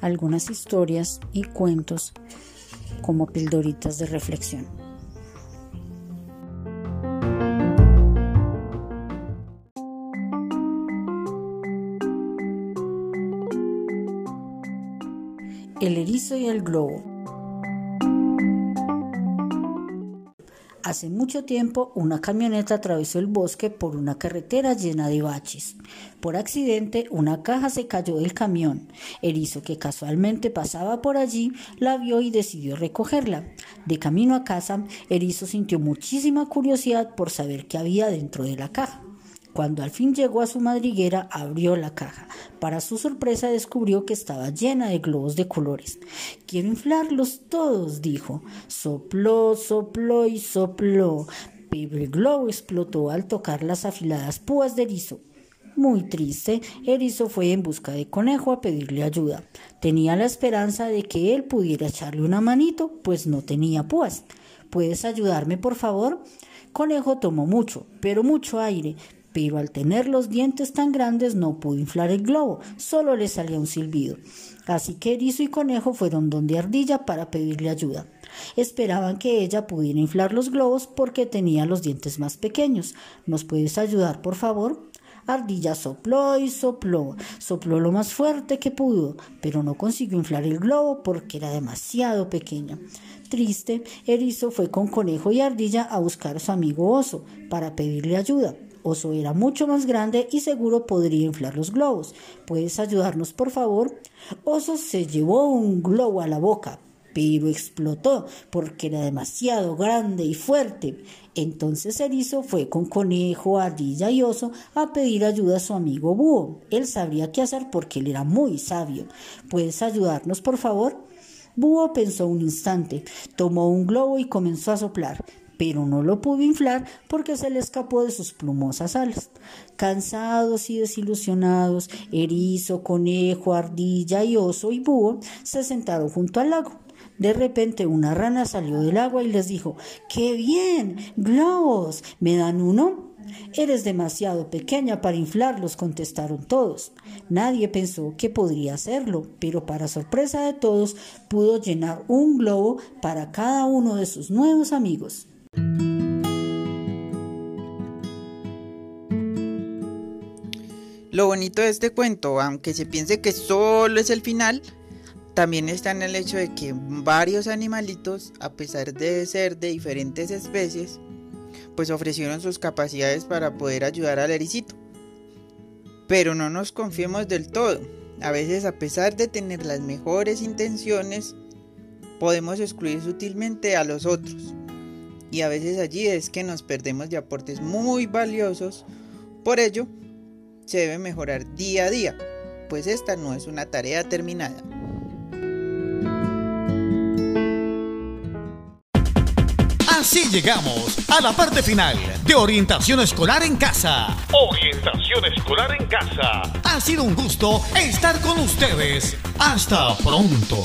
algunas historias y cuentos como pildoritas de reflexión. El erizo y el globo. Hace mucho tiempo una camioneta atravesó el bosque por una carretera llena de baches. Por accidente una caja se cayó del camión. Erizo, que casualmente pasaba por allí, la vio y decidió recogerla. De camino a casa, Erizo sintió muchísima curiosidad por saber qué había dentro de la caja. Cuando al fin llegó a su madriguera, abrió la caja. Para su sorpresa descubrió que estaba llena de globos de colores. Quiero inflarlos todos, dijo. Sopló, sopló y sopló. Pero globo explotó al tocar las afiladas púas de erizo. Muy triste, Erizo fue en busca de Conejo a pedirle ayuda. Tenía la esperanza de que él pudiera echarle una manito, pues no tenía púas. ¿Puedes ayudarme, por favor? Conejo tomó mucho, pero mucho aire, pero al tener los dientes tan grandes no pudo inflar el globo, solo le salía un silbido. Así que Erizo y Conejo fueron donde Ardilla para pedirle ayuda. Esperaban que ella pudiera inflar los globos porque tenía los dientes más pequeños. ¿Nos puedes ayudar, por favor? Ardilla sopló y sopló, sopló lo más fuerte que pudo, pero no consiguió inflar el globo porque era demasiado pequeño. Triste, Erizo fue con Conejo y Ardilla a buscar a su amigo Oso para pedirle ayuda. Oso era mucho más grande y seguro podría inflar los globos. ¿Puedes ayudarnos, por favor? Oso se llevó un globo a la boca, pero explotó porque era demasiado grande y fuerte. Entonces Erizo fue con Conejo, Ardilla y Oso a pedir ayuda a su amigo Búho. Él sabría qué hacer porque él era muy sabio. ¿Puedes ayudarnos, por favor? Búho pensó un instante, tomó un globo y comenzó a soplar, pero no lo pudo inflar porque se le escapó de sus plumosas alas. Cansados y desilusionados, erizo, conejo, ardilla y oso y búho se sentaron junto al lago. De repente una rana salió del agua y les dijo ¡Qué bien! ¡Globos! ¿Me dan uno? Eres demasiado pequeña para inflarlos, contestaron todos. Nadie pensó que podría hacerlo, pero para sorpresa de todos pudo llenar un globo para cada uno de sus nuevos amigos. Lo bonito de este cuento, aunque se piense que solo es el final, también está en el hecho de que varios animalitos, a pesar de ser de diferentes especies, pues ofrecieron sus capacidades para poder ayudar al ericito. Pero no nos confiemos del todo. A veces, a pesar de tener las mejores intenciones, podemos excluir sutilmente a los otros. Y a veces allí es que nos perdemos de aportes muy valiosos. Por ello, se debe mejorar día a día, pues esta no es una tarea terminada. Así llegamos a la parte final de Orientación Escolar en Casa. Orientación Escolar en Casa. Ha sido un gusto estar con ustedes. Hasta pronto.